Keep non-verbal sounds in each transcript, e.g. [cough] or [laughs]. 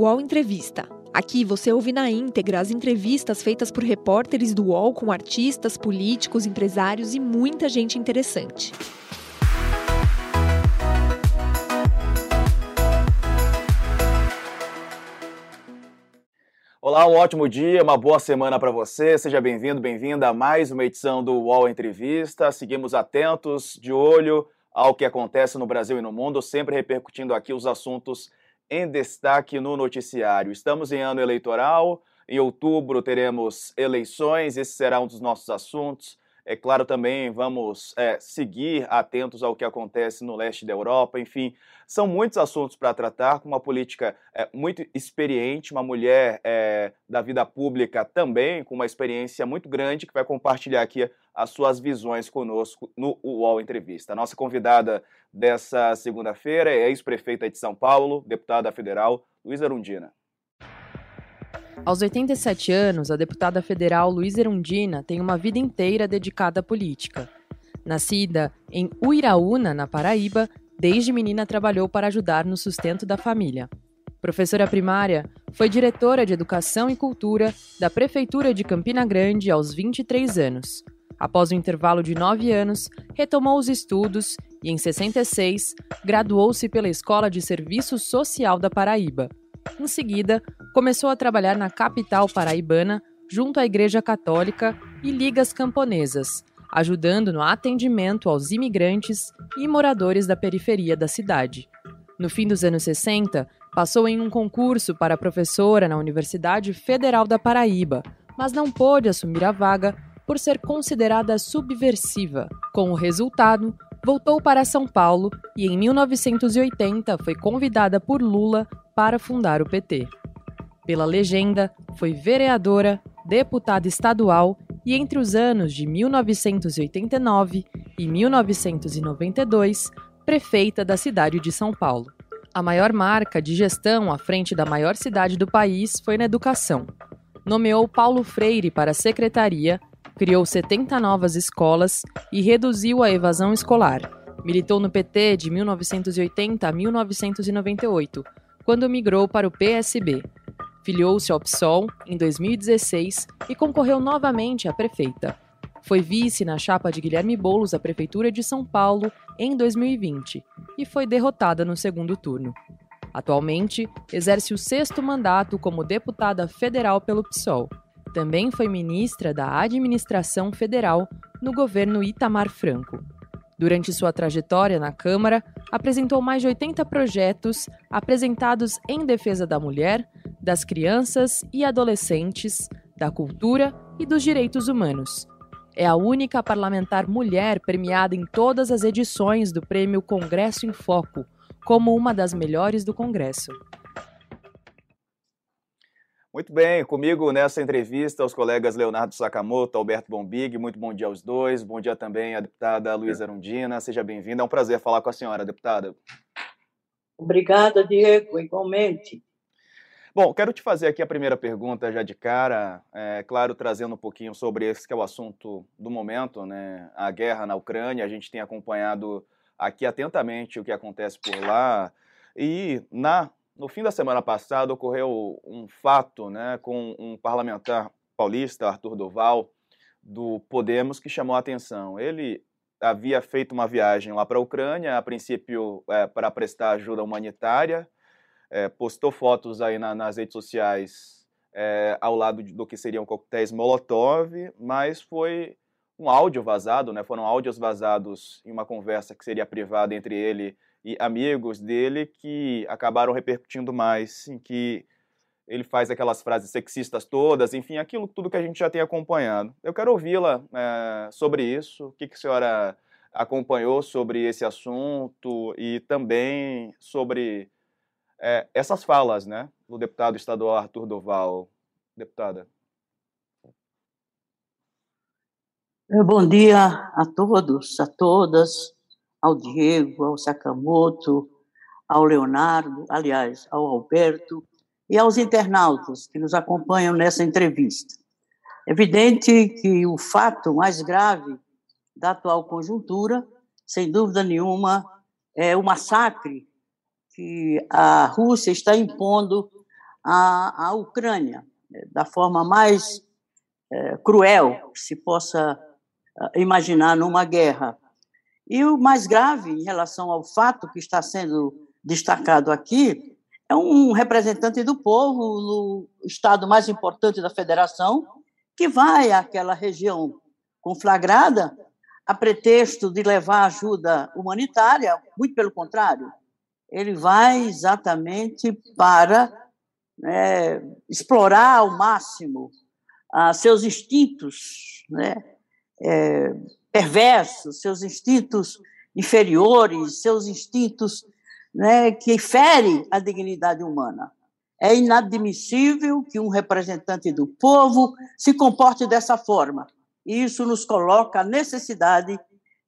UOL Entrevista. Aqui você ouve na íntegra as entrevistas feitas por repórteres do UOL com artistas, políticos, empresários e muita gente interessante. Olá, um ótimo dia, uma boa semana para você. Seja bem-vindo, bem-vinda a mais uma edição do UOL Entrevista. Seguimos atentos, de olho ao que acontece no Brasil e no mundo, sempre repercutindo aqui os assuntos em destaque no noticiário. Estamos em ano eleitoral, em outubro teremos eleições, esse será um dos nossos assuntos. É claro, também vamos é, seguir atentos ao que acontece no leste da Europa, enfim, são muitos assuntos para tratar, com uma política é, muito experiente, uma mulher é, da vida pública também, com uma experiência muito grande, que vai compartilhar aqui as suas visões conosco no UOL Entrevista. A nossa convidada dessa segunda-feira é ex-prefeita de São Paulo, deputada federal, Luísa Arundina. Aos 87 anos, a deputada federal Luiz Erundina tem uma vida inteira dedicada à política. Nascida em Uiraúna, na Paraíba, desde menina trabalhou para ajudar no sustento da família. Professora primária, foi diretora de Educação e Cultura da Prefeitura de Campina Grande aos 23 anos. Após um intervalo de nove anos, retomou os estudos e, em 66, graduou-se pela Escola de Serviço Social da Paraíba. Em seguida, começou a trabalhar na capital paraibana, junto à Igreja Católica e ligas camponesas, ajudando no atendimento aos imigrantes e moradores da periferia da cidade. No fim dos anos 60, passou em um concurso para professora na Universidade Federal da Paraíba, mas não pôde assumir a vaga por ser considerada subversiva. Com o resultado, voltou para São Paulo e em 1980 foi convidada por Lula para fundar o PT. Pela legenda, foi vereadora, deputada estadual e entre os anos de 1989 e 1992, prefeita da cidade de São Paulo. A maior marca de gestão à frente da maior cidade do país foi na educação. Nomeou Paulo Freire para a secretaria criou 70 novas escolas e reduziu a evasão escolar. Militou no PT de 1980 a 1998, quando migrou para o PSB. Filiou-se ao PSOL em 2016 e concorreu novamente à prefeita. Foi vice na chapa de Guilherme Boulos à Prefeitura de São Paulo em 2020 e foi derrotada no segundo turno. Atualmente, exerce o sexto mandato como deputada federal pelo PSOL também foi ministra da Administração Federal no governo Itamar Franco. Durante sua trajetória na Câmara, apresentou mais de 80 projetos apresentados em defesa da mulher, das crianças e adolescentes, da cultura e dos direitos humanos. É a única parlamentar mulher premiada em todas as edições do Prêmio Congresso em Foco, como uma das melhores do Congresso. Muito bem, comigo nessa entrevista os colegas Leonardo Sakamoto, Alberto Bombig, muito bom dia aos dois, bom dia também à deputada Luísa Arundina, seja bem-vinda, é um prazer falar com a senhora, deputada. Obrigada, Diego, igualmente. Bom, quero te fazer aqui a primeira pergunta já de cara, é, claro, trazendo um pouquinho sobre esse que é o assunto do momento, né, a guerra na Ucrânia, a gente tem acompanhado aqui atentamente o que acontece por lá, e na no fim da semana passada ocorreu um fato né, com um parlamentar paulista, Arthur Doval, do Podemos, que chamou a atenção. Ele havia feito uma viagem lá para a Ucrânia, a princípio é, para prestar ajuda humanitária, é, postou fotos aí na, nas redes sociais é, ao lado do que seriam coquetéis Molotov, mas foi um áudio vazado, né, foram áudios vazados em uma conversa que seria privada entre ele e amigos dele que acabaram repercutindo mais, em que ele faz aquelas frases sexistas todas, enfim, aquilo tudo que a gente já tem acompanhado. Eu quero ouvi-la é, sobre isso, o que, que a senhora acompanhou sobre esse assunto e também sobre é, essas falas, né, do deputado estadual Arthur Doval. Deputada. Bom dia a todos, a todas ao Diego, ao Sakamoto, ao Leonardo, aliás, ao Alberto e aos internautas que nos acompanham nessa entrevista. É evidente que o fato mais grave da atual conjuntura, sem dúvida nenhuma, é o massacre que a Rússia está impondo a, a Ucrânia, né, da forma mais é, cruel que se possa é, imaginar numa guerra. E o mais grave em relação ao fato que está sendo destacado aqui é um representante do povo no estado mais importante da federação que vai àquela região conflagrada a pretexto de levar ajuda humanitária, muito pelo contrário, ele vai exatamente para né, explorar ao máximo ah, seus instintos né, é, perversos, seus instintos inferiores, seus instintos né, que ferem a dignidade humana. É inadmissível que um representante do povo se comporte dessa forma. E isso nos coloca a necessidade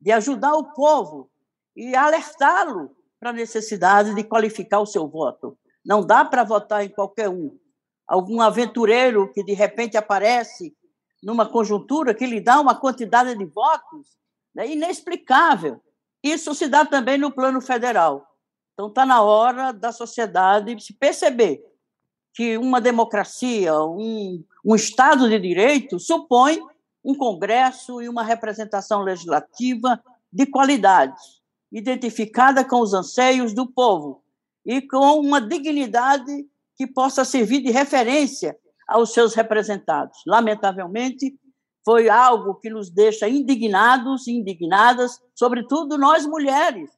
de ajudar o povo e alertá-lo para a necessidade de qualificar o seu voto. Não dá para votar em qualquer um. Algum aventureiro que de repente aparece numa conjuntura que lhe dá uma quantidade de votos é inexplicável. Isso se dá também no plano federal. Então está na hora da sociedade se perceber que uma democracia, um, um Estado de Direito, supõe um Congresso e uma representação legislativa de qualidade, identificada com os anseios do povo e com uma dignidade que possa servir de referência aos seus representados. Lamentavelmente, foi algo que nos deixa indignados e indignadas, sobretudo nós mulheres,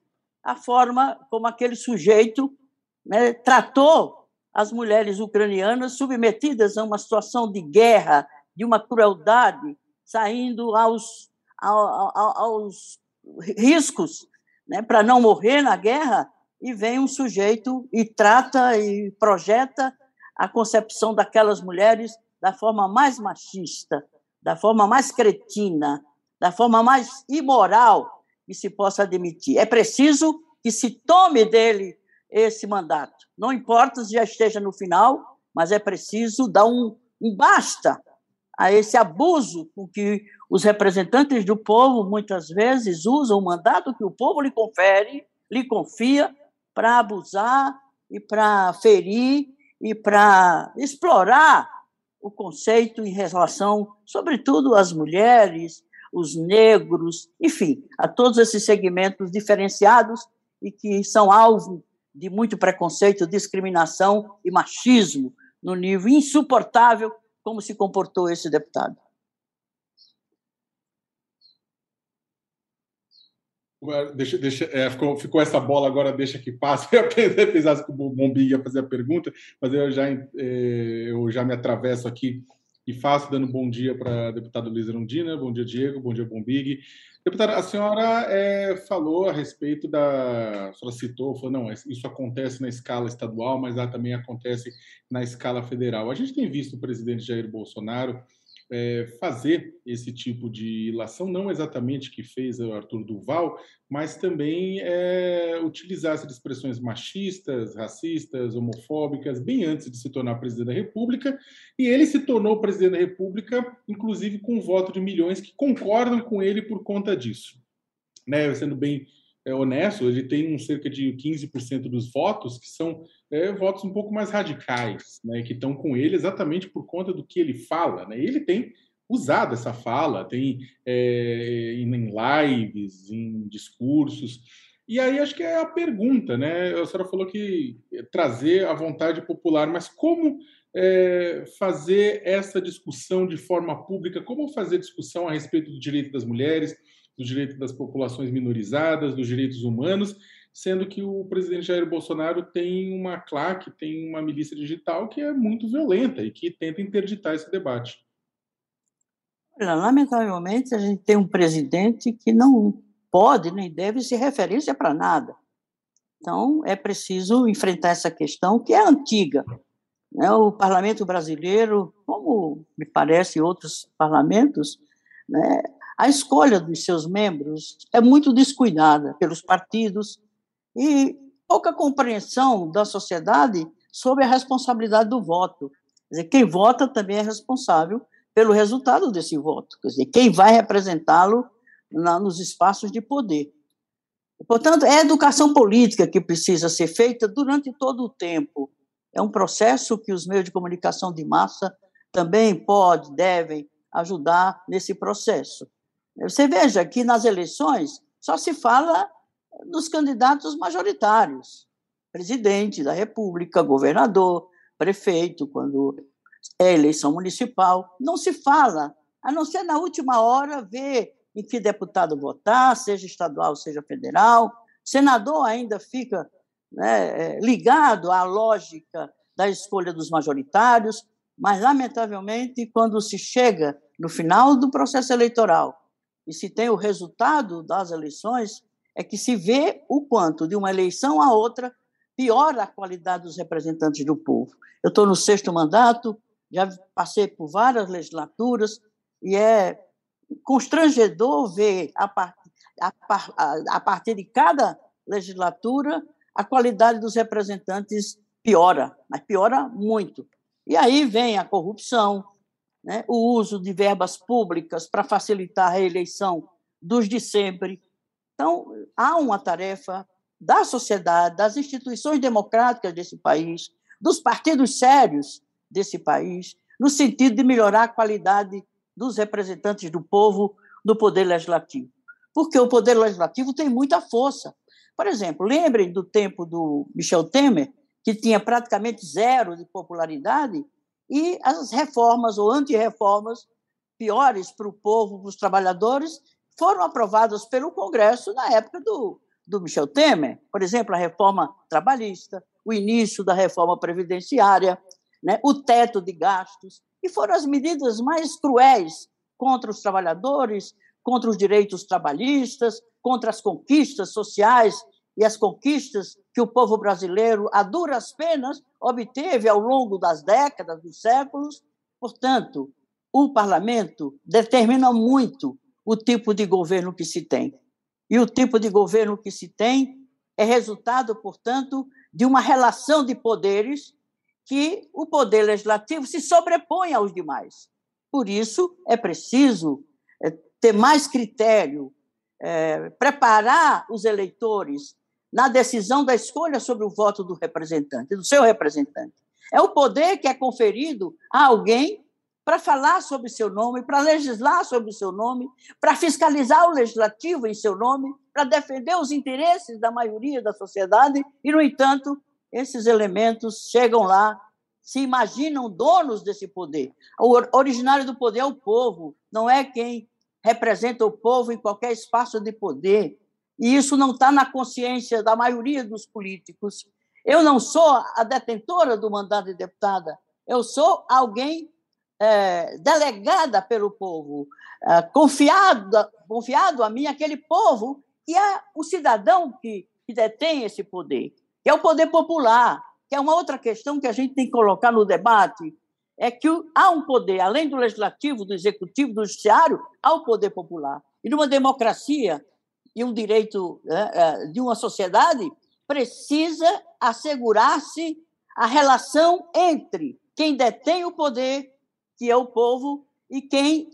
a forma como aquele sujeito né, tratou as mulheres ucranianas submetidas a uma situação de guerra, de uma crueldade, saindo aos, aos, aos riscos né, para não morrer na guerra, e vem um sujeito e trata e projeta a concepção daquelas mulheres da forma mais machista, da forma mais cretina, da forma mais imoral que se possa admitir. É preciso que se tome dele esse mandato. Não importa se já esteja no final, mas é preciso dar um, um basta a esse abuso com que os representantes do povo muitas vezes usam o mandato que o povo lhe confere, lhe confia, para abusar e para ferir e para explorar o conceito em relação, sobretudo, às mulheres, os negros, enfim, a todos esses segmentos diferenciados e que são alvo de muito preconceito, discriminação e machismo no nível insuportável como se comportou esse deputado. Deixa, deixa, é, ficou, ficou, essa bola agora, deixa que passe. [laughs] Eu pensava que o Bombi ia fazer a pergunta, mas eu já, é, eu já me atravesso aqui e faço, dando bom dia para a deputada Luiz Rondina, bom dia, Diego, bom dia, Bombig. Deputada, a senhora é, falou a respeito da. A senhora citou, falou, não, isso acontece na escala estadual, mas lá também acontece na escala federal. A gente tem visto o presidente Jair Bolsonaro é, fazer esse tipo de ilação, não exatamente que fez o Arthur Duval, mas também é, utilizar essas expressões machistas, racistas, homofóbicas, bem antes de se tornar presidente da República, e ele se tornou presidente da República, inclusive com um voto de milhões que concordam com ele por conta disso. Né, sendo bem é, honesto, ele tem um cerca de 15% dos votos que são é, votos um pouco mais radicais, né, que estão com ele exatamente por conta do que ele fala. Né? Ele tem usado essa fala, tem é, em lives, em discursos. E aí acho que é a pergunta, né? A senhora falou que trazer a vontade popular, mas como é, fazer essa discussão de forma pública? Como fazer discussão a respeito do direito das mulheres, do direito das populações minorizadas, dos direitos humanos, sendo que o presidente Jair Bolsonaro tem uma claque, tem uma milícia digital que é muito violenta e que tenta interditar esse debate. Lamentavelmente, a gente tem um presidente que não pode nem deve ser referência para nada. Então, é preciso enfrentar essa questão que é antiga. Né? O parlamento brasileiro, como me parece outros parlamentos, né, a escolha dos seus membros é muito descuidada pelos partidos e pouca compreensão da sociedade sobre a responsabilidade do voto. Quer dizer, quem vota também é responsável pelo resultado desse voto, quer dizer, quem vai representá-lo nos espaços de poder. Portanto, é a educação política que precisa ser feita durante todo o tempo. é um processo que os meios de comunicação de massa também podem, devem ajudar nesse processo. Você veja que nas eleições só se fala dos candidatos majoritários, presidente da República, governador, prefeito, quando é eleição municipal, não se fala, a não ser na última hora ver em que deputado votar, seja estadual, seja federal. Senador ainda fica né, é, ligado à lógica da escolha dos majoritários, mas, lamentavelmente, quando se chega no final do processo eleitoral e se tem o resultado das eleições, é que se vê o quanto, de uma eleição a outra, piora a qualidade dos representantes do povo. Eu estou no sexto mandato, já passei por várias legislaturas, e é constrangedor ver, a, part, a, a partir de cada legislatura, a qualidade dos representantes piora, mas piora muito. E aí vem a corrupção, né, o uso de verbas públicas para facilitar a reeleição dos de sempre. Então, há uma tarefa da sociedade, das instituições democráticas desse país, dos partidos sérios desse país, no sentido de melhorar a qualidade dos representantes do povo no poder legislativo. Porque o poder legislativo tem muita força. Por exemplo, lembrem do tempo do Michel Temer, que tinha praticamente zero de popularidade, e as reformas ou antirreformas piores para o povo, para os trabalhadores, foram aprovadas pelo Congresso na época do, do Michel Temer. Por exemplo, a reforma trabalhista, o início da reforma previdenciária, né, o teto de gastos, e foram as medidas mais cruéis contra os trabalhadores, contra os direitos trabalhistas, contra as conquistas sociais e as conquistas que o povo brasileiro, a duras penas, obteve ao longo das décadas, dos séculos. Portanto, o parlamento determina muito o tipo de governo que se tem. E o tipo de governo que se tem é resultado, portanto, de uma relação de poderes que o poder legislativo se sobrepõe aos demais. Por isso, é preciso é, ter mais critério, é, preparar os eleitores na decisão da escolha sobre o voto do representante, do seu representante. É o poder que é conferido a alguém para falar sobre seu nome, para legislar sobre seu nome, para fiscalizar o legislativo em seu nome, para defender os interesses da maioria da sociedade, e, no entanto, esses elementos chegam lá, se imaginam donos desse poder. O originário do poder é o povo, não é quem representa o povo em qualquer espaço de poder. E isso não está na consciência da maioria dos políticos. Eu não sou a detentora do mandato de deputada, eu sou alguém é, delegada pelo povo, é, confiado, confiado a mim, aquele povo que é o cidadão que, que detém esse poder, que é o poder popular, que é uma outra questão que a gente tem que colocar no debate, é que há um poder, além do legislativo, do executivo, do judiciário, há o poder popular. E numa democracia e um direito né, de uma sociedade, precisa assegurar-se a relação entre quem detém o poder que é o povo, e quem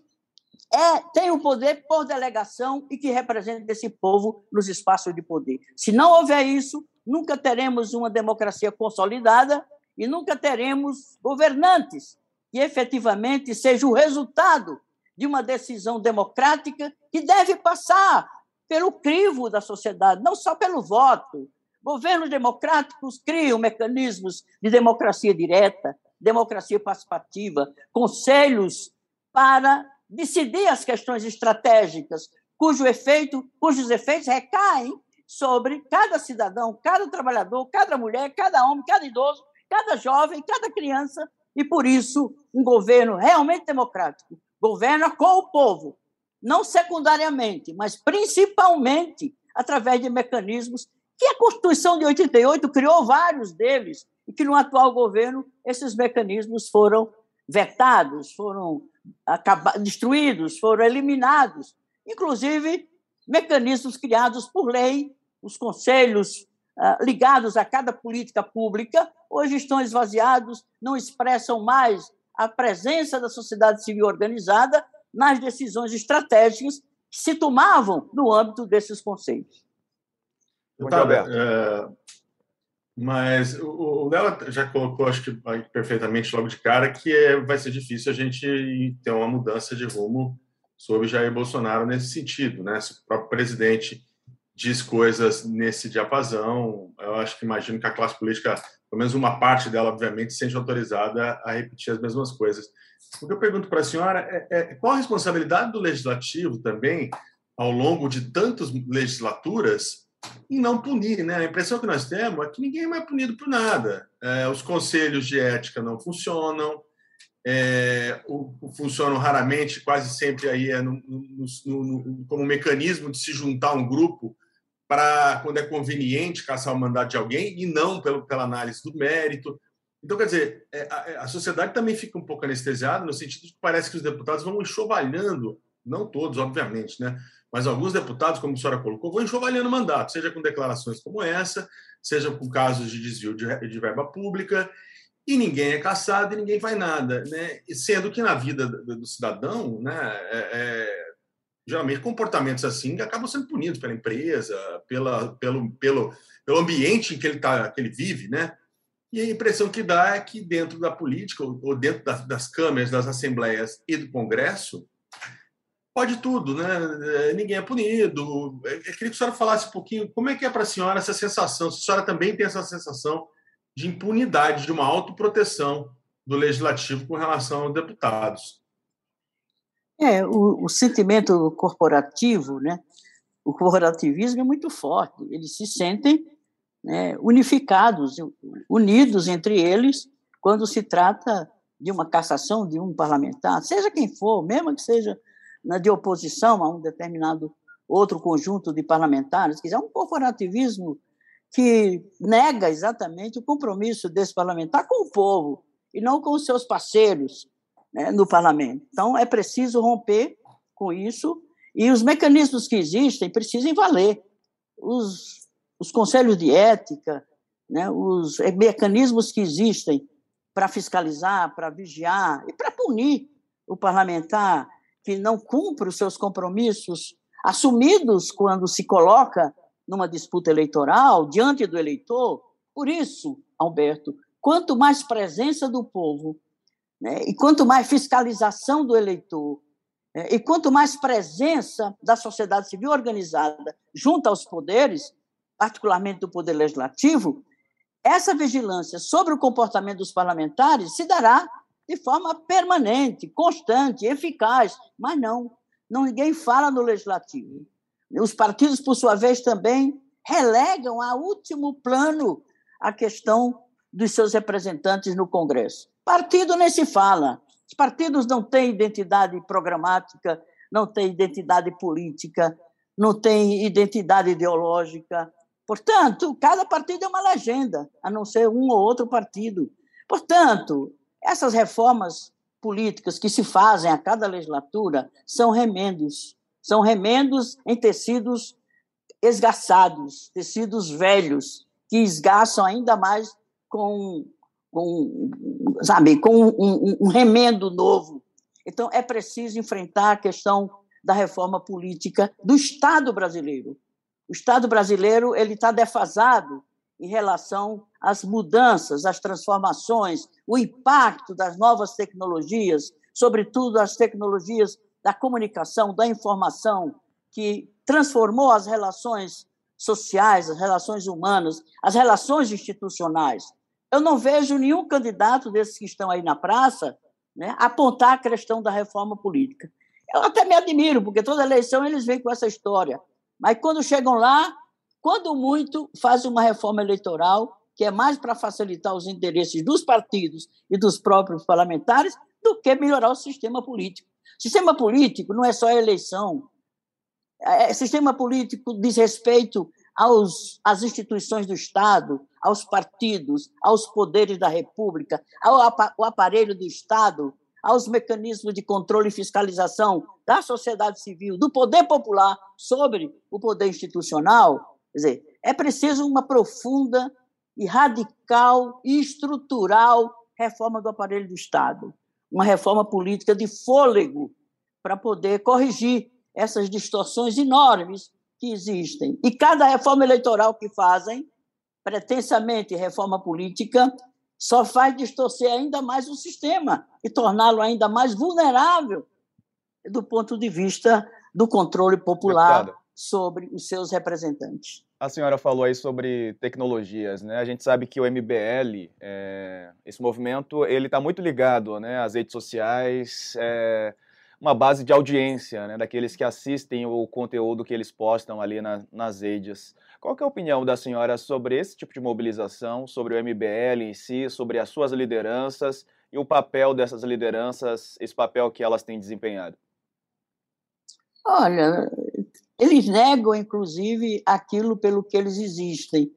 é, tem o poder por delegação e que representa esse povo nos espaços de poder. Se não houver isso, nunca teremos uma democracia consolidada e nunca teremos governantes que efetivamente seja o resultado de uma decisão democrática que deve passar pelo crivo da sociedade, não só pelo voto. Governos democráticos criam mecanismos de democracia direta, democracia participativa, conselhos para decidir as questões estratégicas, cujo efeito, cujos efeitos recaem sobre cada cidadão, cada trabalhador, cada mulher, cada homem, cada idoso, cada jovem, cada criança, e por isso um governo realmente democrático governa com o povo, não secundariamente, mas principalmente através de mecanismos que a Constituição de 88 criou vários deles, e que no atual governo esses mecanismos foram vetados, foram destruídos, foram eliminados, inclusive mecanismos criados por lei, os conselhos uh, ligados a cada política pública, hoje estão esvaziados, não expressam mais a presença da sociedade civil organizada nas decisões estratégicas que se tomavam no âmbito desses conselhos. Deputada, é, Mas o Léo já colocou, acho que perfeitamente logo de cara, que é, vai ser difícil a gente ter uma mudança de rumo sobre Jair Bolsonaro nesse sentido, né? Se o próprio presidente diz coisas nesse diapasão, eu acho que imagino que a classe política, pelo menos uma parte dela, obviamente, seja autorizada a repetir as mesmas coisas. O que eu pergunto para a senhora é, é qual a responsabilidade do legislativo também, ao longo de tantas legislaturas, em não punir. Né? A impressão que nós temos é que ninguém é mais punido por nada. É, os conselhos de ética não funcionam, é, o, o, funcionam raramente, quase sempre aí é no, no, no, como um mecanismo de se juntar um grupo para, quando é conveniente, caçar o mandato de alguém e não pelo, pela análise do mérito. Então, quer dizer, é, a, a sociedade também fica um pouco anestesiada no sentido de que parece que os deputados vão enxovalhando, não todos, obviamente, né? mas alguns deputados, como a senhora colocou, vão enxovalhando o mandato, seja com declarações como essa, seja com casos de desvio de, de verba pública, e ninguém é caçado e ninguém faz nada, né? Sendo que na vida do cidadão, né, é, é, geralmente comportamentos assim acabam sendo punidos pela empresa, pela, pelo, pelo, pelo ambiente em que ele, tá, que ele vive, né? E a impressão que dá é que dentro da política, ou dentro das câmeras, das assembleias e do Congresso, pode tudo, né? É, ninguém é punido. Eu queria que a senhora falasse um pouquinho como é que é para a senhora essa sensação, se a senhora também tem essa sensação de impunidade, de uma autoproteção do legislativo com relação aos deputados. É, o, o sentimento corporativo, né? O corporativismo é muito forte. Eles se sentem né, unificados, unidos entre eles, quando se trata de uma cassação de um parlamentar, seja quem for, mesmo que seja de oposição a um determinado outro conjunto de parlamentares, que é um corporativismo que nega exatamente o compromisso desse parlamentar com o povo e não com os seus parceiros né, no parlamento. Então, é preciso romper com isso e os mecanismos que existem precisam valer. Os, os conselhos de ética, né, os mecanismos que existem para fiscalizar, para vigiar e para punir o parlamentar que não cumpre os seus compromissos assumidos quando se coloca numa disputa eleitoral diante do eleitor. Por isso, Alberto, quanto mais presença do povo né, e quanto mais fiscalização do eleitor né, e quanto mais presença da sociedade civil organizada junto aos poderes, particularmente do poder legislativo, essa vigilância sobre o comportamento dos parlamentares se dará de forma permanente, constante, eficaz. Mas não, não ninguém fala no legislativo. Os partidos, por sua vez, também relegam a último plano a questão dos seus representantes no Congresso. Partido nem se fala. Os partidos não têm identidade programática, não têm identidade política, não têm identidade ideológica. Portanto, cada partido é uma legenda, a não ser um ou outro partido. Portanto, essas reformas políticas que se fazem a cada legislatura são remendos, são remendos em tecidos esgaçados, tecidos velhos, que esgaçam ainda mais com, com sabe, com um, um, um remendo novo. Então, é preciso enfrentar a questão da reforma política do Estado brasileiro. O Estado brasileiro ele está defasado em relação às mudanças, às transformações, o impacto das novas tecnologias, sobretudo as tecnologias da comunicação, da informação, que transformou as relações sociais, as relações humanas, as relações institucionais. Eu não vejo nenhum candidato desses que estão aí na praça né, apontar a questão da reforma política. Eu até me admiro, porque toda eleição eles vêm com essa história. Mas quando chegam lá, quando muito, fazem uma reforma eleitoral que é mais para facilitar os interesses dos partidos e dos próprios parlamentares do que melhorar o sistema político. Sistema político não é só a eleição. É, sistema político diz respeito aos, às instituições do Estado, aos partidos, aos poderes da República, ao aparelho do Estado, aos mecanismos de controle e fiscalização da sociedade civil, do poder popular sobre o poder institucional. Quer dizer, é preciso uma profunda e radical e estrutural reforma do aparelho do Estado, uma reforma política de fôlego para poder corrigir essas distorções enormes que existem. E cada reforma eleitoral que fazem pretensamente reforma política, só faz distorcer ainda mais o sistema e torná-lo ainda mais vulnerável do ponto de vista do controle popular. Sobre os seus representantes. A senhora falou aí sobre tecnologias, né? A gente sabe que o MBL, é, esse movimento, ele está muito ligado, né, às redes sociais, é, uma base de audiência, né, daqueles que assistem o conteúdo que eles postam ali na, nas redes. Qual é a opinião da senhora sobre esse tipo de mobilização, sobre o MBL em si, sobre as suas lideranças e o papel dessas lideranças, esse papel que elas têm desempenhado? Olha, eles negam, inclusive, aquilo pelo que eles existem.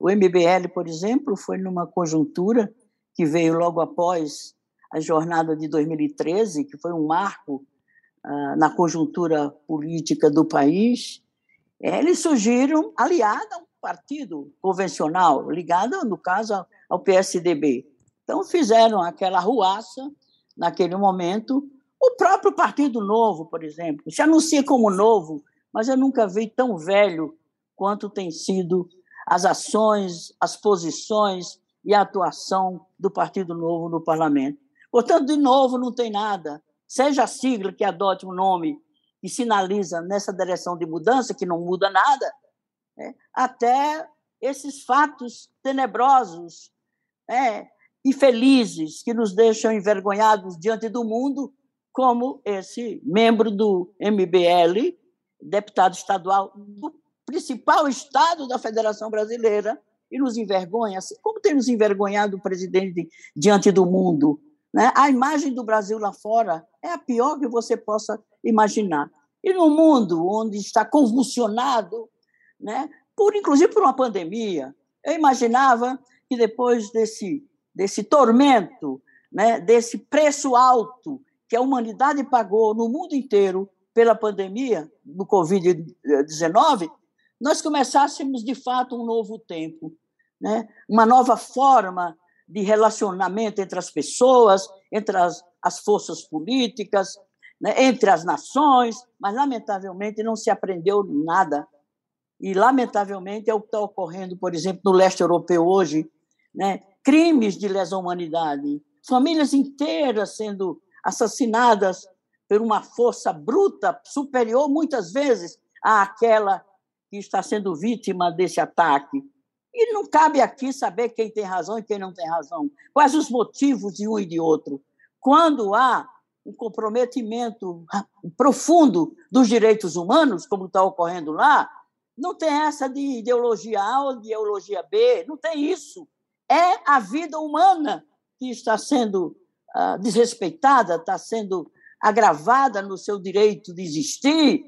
O MBL, por exemplo, foi numa conjuntura que veio logo após a jornada de 2013, que foi um marco uh, na conjuntura política do país. Eles surgiram aliados a um partido convencional, ligado, no caso, ao PSDB. Então, fizeram aquela ruaça naquele momento o próprio Partido Novo, por exemplo, se anuncia como novo, mas eu nunca vi tão velho quanto tem sido as ações, as posições e a atuação do Partido Novo no parlamento. Portanto, de novo, não tem nada. Seja a sigla que adote um nome e sinaliza nessa direção de mudança, que não muda nada, né? até esses fatos tenebrosos né? infelizes que nos deixam envergonhados diante do mundo como esse membro do MBL, deputado estadual do principal estado da Federação Brasileira, e nos envergonha, assim como tem nos envergonhado o presidente diante do mundo. Né? A imagem do Brasil lá fora é a pior que você possa imaginar. E no mundo onde está convulsionado, né, por inclusive por uma pandemia, eu imaginava que depois desse, desse tormento, né, desse preço alto que a humanidade pagou no mundo inteiro pela pandemia do Covid-19, nós começássemos, de fato, um novo tempo, né? uma nova forma de relacionamento entre as pessoas, entre as, as forças políticas, né? entre as nações, mas, lamentavelmente, não se aprendeu nada. E, lamentavelmente, é o que está ocorrendo, por exemplo, no leste europeu hoje, né? crimes de lesa humanidade, famílias inteiras sendo assassinadas por uma força bruta, superior muitas vezes àquela que está sendo vítima desse ataque. E não cabe aqui saber quem tem razão e quem não tem razão, quais os motivos de um e de outro. Quando há um comprometimento profundo dos direitos humanos, como está ocorrendo lá, não tem essa de ideologia A ou de ideologia B, não tem isso. É a vida humana que está sendo uh, desrespeitada, está sendo agravada no seu direito de existir.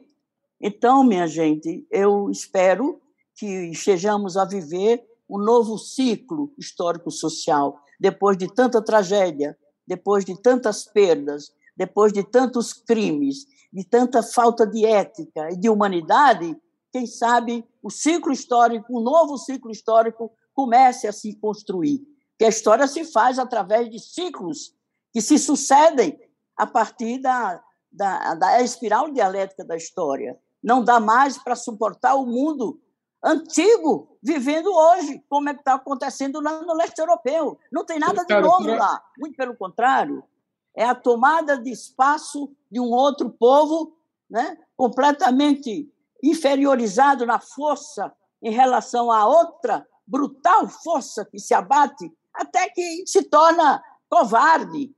Então, minha gente, eu espero que estejamos a viver um novo ciclo histórico-social, depois de tanta tragédia, depois de tantas perdas, depois de tantos crimes, de tanta falta de ética e de humanidade, quem sabe o ciclo histórico, um novo ciclo histórico comece a se construir. Que a história se faz através de ciclos que se sucedem a partir da, da, da espiral dialética da história. Não dá mais para suportar o mundo antigo vivendo hoje, como é que está acontecendo lá no leste europeu. Não tem nada de novo lá, muito pelo contrário. É a tomada de espaço de um outro povo né, completamente inferiorizado na força em relação a outra brutal força que se abate, até que se torna covarde,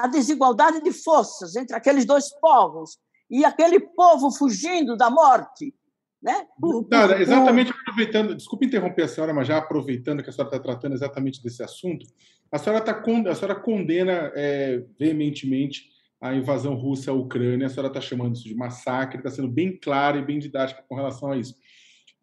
a desigualdade de forças entre aqueles dois povos e aquele povo fugindo da morte. Né? Por, por, exatamente aproveitando, desculpe interromper a senhora, mas já aproveitando que a senhora está tratando exatamente desse assunto, a senhora, tá, a senhora condena é, veementemente a invasão russa à Ucrânia, a senhora está chamando isso de massacre, está sendo bem clara e bem didática com relação a isso.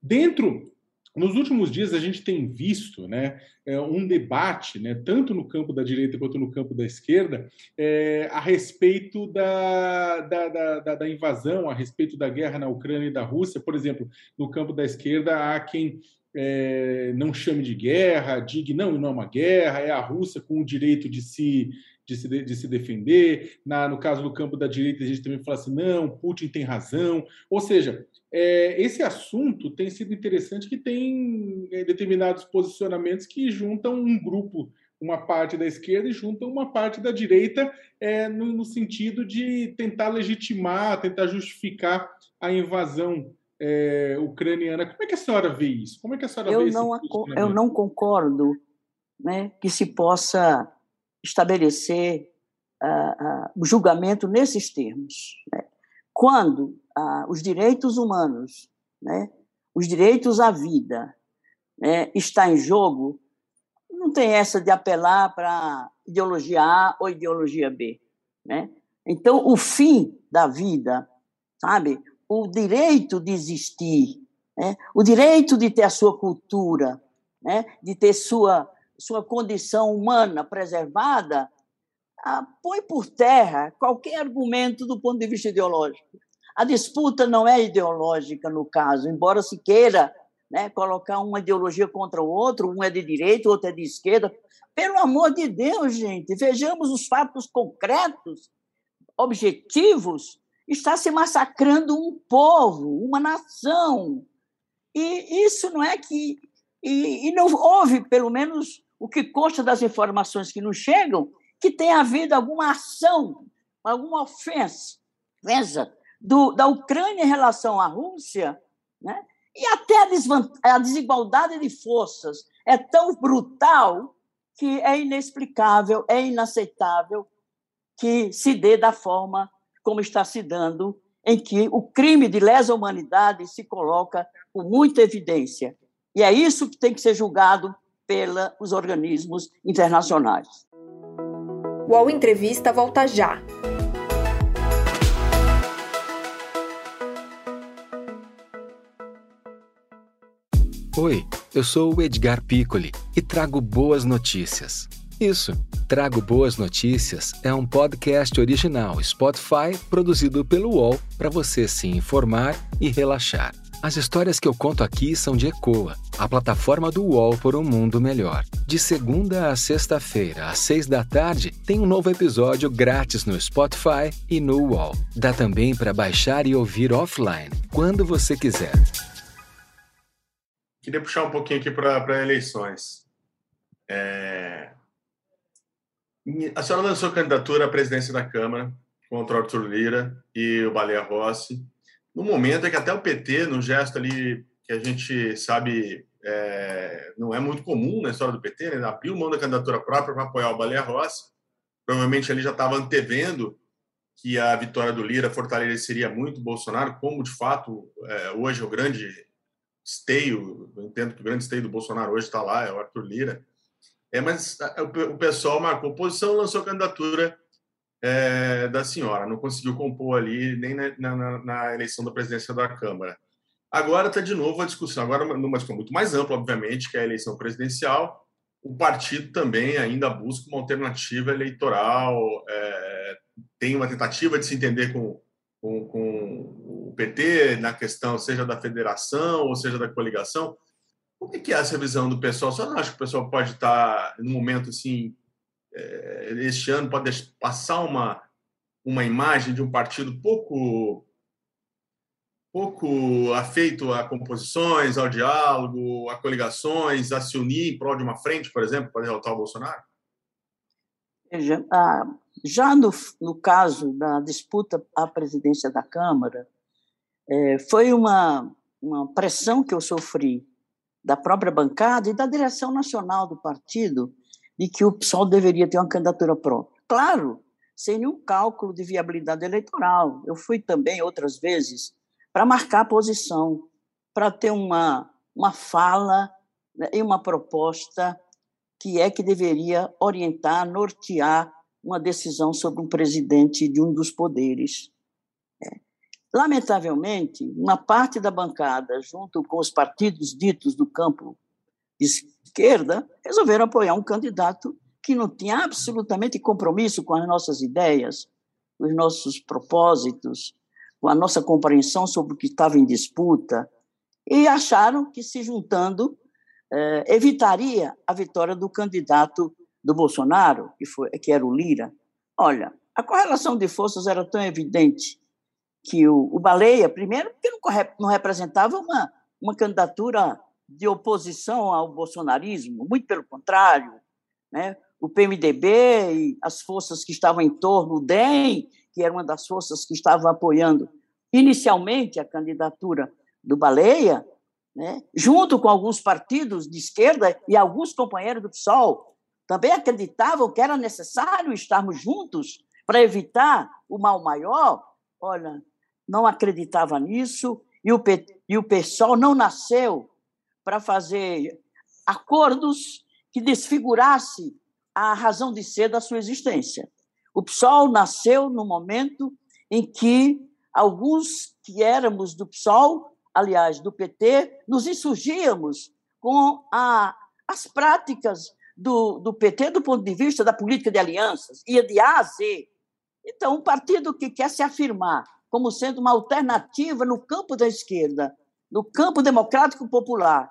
Dentro nos últimos dias, a gente tem visto né, é, um debate, né, tanto no campo da direita quanto no campo da esquerda, é, a respeito da, da, da, da, invasão, a respeito da guerra na Ucrânia e da Rússia. Por exemplo, no campo da esquerda, há quem é, não chame de guerra, diga não, não é uma guerra, é a Rússia com o direito de se de se, de se defender. Na, no caso do campo da direita, a gente também fala assim: não, Putin tem razão. Ou seja, é, esse assunto tem sido interessante que tem é, determinados posicionamentos que juntam um grupo, uma parte da esquerda e juntam uma parte da direita é, no, no, sentido de tentar legitimar, tentar justificar a invasão é, ucraniana. Como é que a senhora vê isso? Como é que a senhora eu vê não, Eu não concordo né, que se possa estabelecer uh, uh, o julgamento nesses termos. Né? Quando uh, os direitos humanos, né, os direitos à vida, né, está em jogo, não tem essa de apelar para ideologia A ou ideologia B. Né? Então, o fim da vida, sabe? O direito de existir, né? o direito de ter a sua cultura, né? de ter sua sua condição humana preservada, ah, põe por terra qualquer argumento do ponto de vista ideológico. A disputa não é ideológica no caso, embora se queira né, colocar uma ideologia contra o outro, um é de direita, outro é de esquerda. Pelo amor de Deus, gente, vejamos os fatos concretos, objetivos. Está se massacrando um povo, uma nação. E isso não é que. E, e não houve, pelo menos, o que consta das informações que nos chegam, que tem havido alguma ação, alguma ofensa, ofensa do, da Ucrânia em relação à Rússia, né? e até a, a desigualdade de forças é tão brutal que é inexplicável, é inaceitável que se dê da forma como está se dando, em que o crime de lesa humanidade se coloca com muita evidência. E é isso que tem que ser julgado pelos organismos internacionais. O UOL Entrevista volta já. Oi, eu sou o Edgar Piccoli e trago boas notícias. Isso, Trago Boas Notícias é um podcast original Spotify produzido pelo UOL para você se informar e relaxar. As histórias que eu conto aqui são de Ecoa, a plataforma do UOL por um mundo melhor. De segunda a sexta-feira, às seis da tarde, tem um novo episódio grátis no Spotify e no UOL. Dá também para baixar e ouvir offline, quando você quiser. Queria puxar um pouquinho aqui para eleições. É... A senhora lançou candidatura à presidência da Câmara contra o Arthur Lira e o Baleia Rossi no momento é que até o PT, no gesto ali que a gente sabe é, não é muito comum na história do PT, né? abriu mão da candidatura própria para apoiar o Baleia Rossi. Provavelmente ali já estava antevendo que a vitória do Lira fortaleceria muito Bolsonaro, como de fato é, hoje é o grande esteio, eu entendo que o grande esteio do Bolsonaro hoje está lá, é o Arthur Lira. É, mas o pessoal marcou posição, lançou candidatura é, da senhora, não conseguiu compor ali nem na, na, na eleição da presidência da Câmara. Agora está de novo a discussão, agora numa discussão muito mais ampla, obviamente, que é a eleição presidencial. O partido também ainda busca uma alternativa eleitoral, é, tem uma tentativa de se entender com, com, com, o PT na questão, seja da federação ou seja da coligação. Como é que é essa visão do pessoal? Só não acho que o pessoal pode estar, num momento assim, é, este ano pode passar uma, uma imagem de um partido pouco pouco afeito a composições, ao diálogo, a coligações, a se unir em prol de uma frente, por exemplo, para derrotar o Bolsonaro? Veja, já no, no caso da disputa à presidência da Câmara, é, foi uma, uma pressão que eu sofri da própria bancada e da direção nacional do partido de que o PSOL deveria ter uma candidatura própria. Claro, sem nenhum cálculo de viabilidade eleitoral. Eu fui também outras vezes para marcar posição, para ter uma, uma fala né, e uma proposta que é que deveria orientar, nortear uma decisão sobre um presidente de um dos poderes. É. Lamentavelmente, uma parte da bancada, junto com os partidos ditos do campo esquerda resolveram apoiar um candidato que não tinha absolutamente compromisso com as nossas ideias, os nossos propósitos, com a nossa compreensão sobre o que estava em disputa, e acharam que se juntando eh, evitaria a vitória do candidato do Bolsonaro, que, foi, que era o Lira, olha, a correlação de forças era tão evidente que o, o Baleia, primeiro, porque não, não representava uma, uma candidatura de oposição ao bolsonarismo, muito pelo contrário, né? o PMDB e as forças que estavam em torno, o DEM, que era uma das forças que estava apoiando inicialmente a candidatura do Baleia, né? junto com alguns partidos de esquerda e alguns companheiros do PSOL, também acreditavam que era necessário estarmos juntos para evitar o mal maior. Olha, não acreditava nisso e o, e o PSOL não nasceu para fazer acordos que desfigurasse a razão de ser da sua existência. O PSOL nasceu no momento em que alguns que éramos do PSOL, aliás, do PT, nos insurgíamos com a, as práticas do, do PT do ponto de vista da política de alianças, ia de A a Z. Então, um partido que quer se afirmar como sendo uma alternativa no campo da esquerda, no campo democrático popular,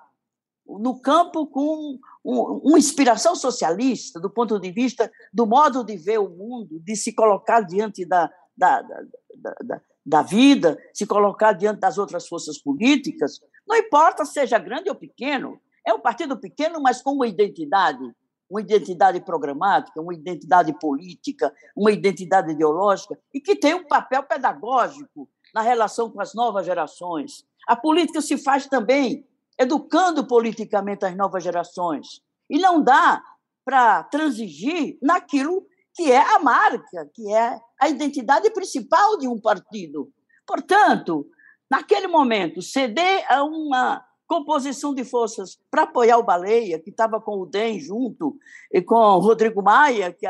no campo com uma inspiração socialista, do ponto de vista do modo de ver o mundo, de se colocar diante da, da, da, da, da vida, se colocar diante das outras forças políticas, não importa seja grande ou pequeno, é um partido pequeno, mas com uma identidade, uma identidade programática, uma identidade política, uma identidade ideológica, e que tem um papel pedagógico na relação com as novas gerações. A política se faz também educando politicamente as novas gerações. E não dá para transigir naquilo que é a marca, que é a identidade principal de um partido. Portanto, naquele momento, ceder a uma composição de forças para apoiar o Baleia, que estava com o DEM junto, e com o Rodrigo Maia, que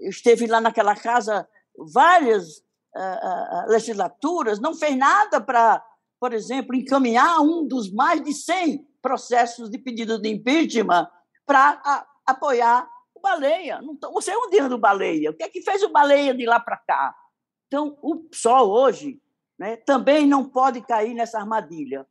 esteve lá naquela casa várias uh, uh, legislaturas, não fez nada para por exemplo, encaminhar um dos mais de 100 processos de pedido de impeachment para apoiar o Baleia. Você é um dia do Baleia. O que é que fez o Baleia de lá para cá? Então, o PSOL hoje né, também não pode cair nessa armadilha.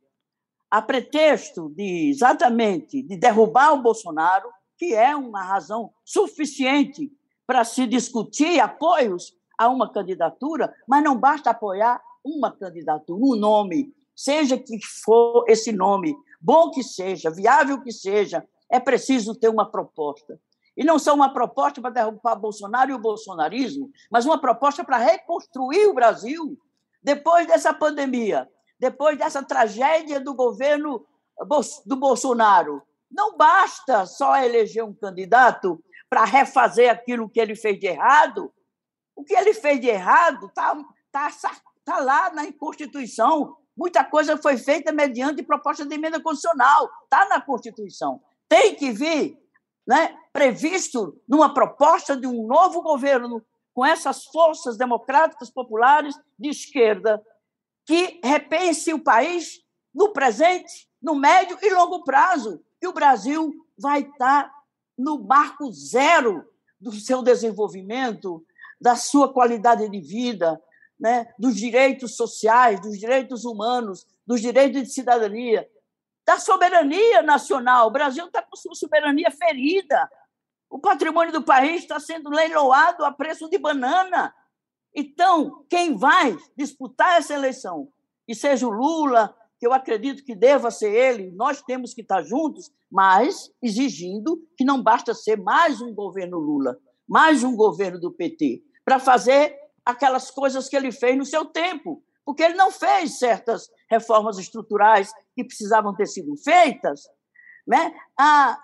A pretexto de exatamente de derrubar o Bolsonaro, que é uma razão suficiente para se discutir apoios a uma candidatura, mas não basta apoiar uma candidatura, um nome seja que for esse nome, bom que seja, viável que seja, é preciso ter uma proposta. E não só uma proposta para derrubar Bolsonaro e o bolsonarismo, mas uma proposta para reconstruir o Brasil depois dessa pandemia, depois dessa tragédia do governo do Bolsonaro. Não basta só eleger um candidato para refazer aquilo que ele fez de errado. O que ele fez de errado está tá, tá lá na Constituição, Muita coisa foi feita mediante proposta de emenda constitucional, está na Constituição. Tem que vir né, previsto numa proposta de um novo governo com essas forças democráticas populares de esquerda que repense o país no presente, no médio e longo prazo. E o Brasil vai estar no marco zero do seu desenvolvimento, da sua qualidade de vida, né, dos direitos sociais, dos direitos humanos, dos direitos de cidadania, da soberania nacional. O Brasil está com sua soberania ferida. O patrimônio do país está sendo leiloado a preço de banana. Então, quem vai disputar essa eleição, que seja o Lula, que eu acredito que deva ser ele, nós temos que estar juntos, mas exigindo que não basta ser mais um governo Lula, mais um governo do PT, para fazer aquelas coisas que ele fez no seu tempo, porque ele não fez certas reformas estruturais que precisavam ter sido feitas. Né? Ah,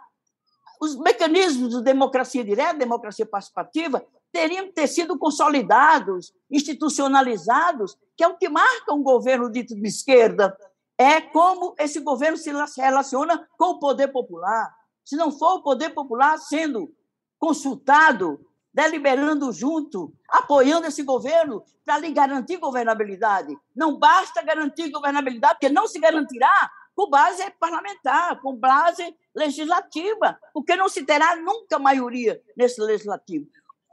os mecanismos de democracia direta, democracia participativa, teriam que ter sido consolidados, institucionalizados, que é o que marca um governo dito de esquerda. É como esse governo se relaciona com o poder popular. Se não for o poder popular sendo consultado deliberando junto, apoiando esse governo para lhe garantir governabilidade. Não basta garantir governabilidade, porque não se garantirá com base parlamentar, com base legislativa, porque não se terá nunca maioria nesse legislativo.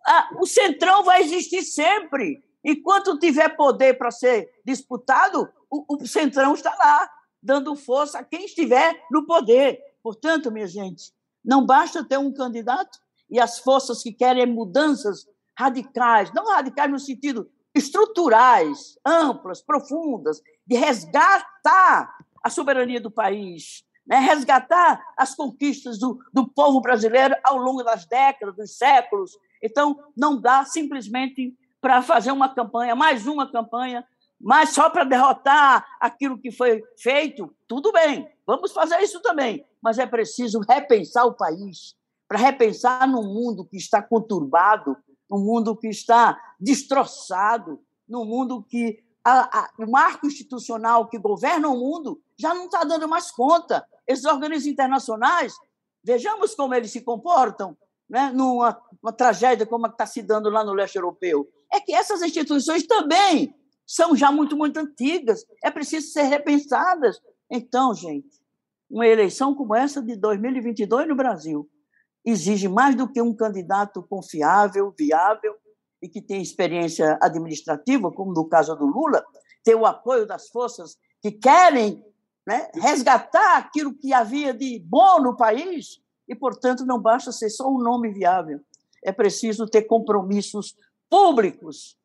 Ah, o centrão vai existir sempre. Enquanto tiver poder para ser disputado, o, o centrão está lá, dando força a quem estiver no poder. Portanto, minha gente, não basta ter um candidato, e as forças que querem mudanças radicais, não radicais no sentido estruturais, amplas, profundas, de resgatar a soberania do país, né? resgatar as conquistas do, do povo brasileiro ao longo das décadas, dos séculos. Então, não dá simplesmente para fazer uma campanha, mais uma campanha, mas só para derrotar aquilo que foi feito, tudo bem, vamos fazer isso também, mas é preciso repensar o país, para repensar num mundo que está conturbado, num mundo que está destroçado, num mundo que a, a, o marco institucional que governa o mundo já não está dando mais conta. Esses organismos internacionais, vejamos como eles se comportam né, numa tragédia como a que está se dando lá no leste europeu. É que essas instituições também são já muito, muito antigas, é preciso ser repensadas. Então, gente, uma eleição como essa de 2022 no Brasil exige mais do que um candidato confiável, viável e que tem experiência administrativa, como no caso do Lula, ter o apoio das forças que querem né, resgatar aquilo que havia de bom no país e, portanto, não basta ser só um nome viável. É preciso ter compromissos públicos,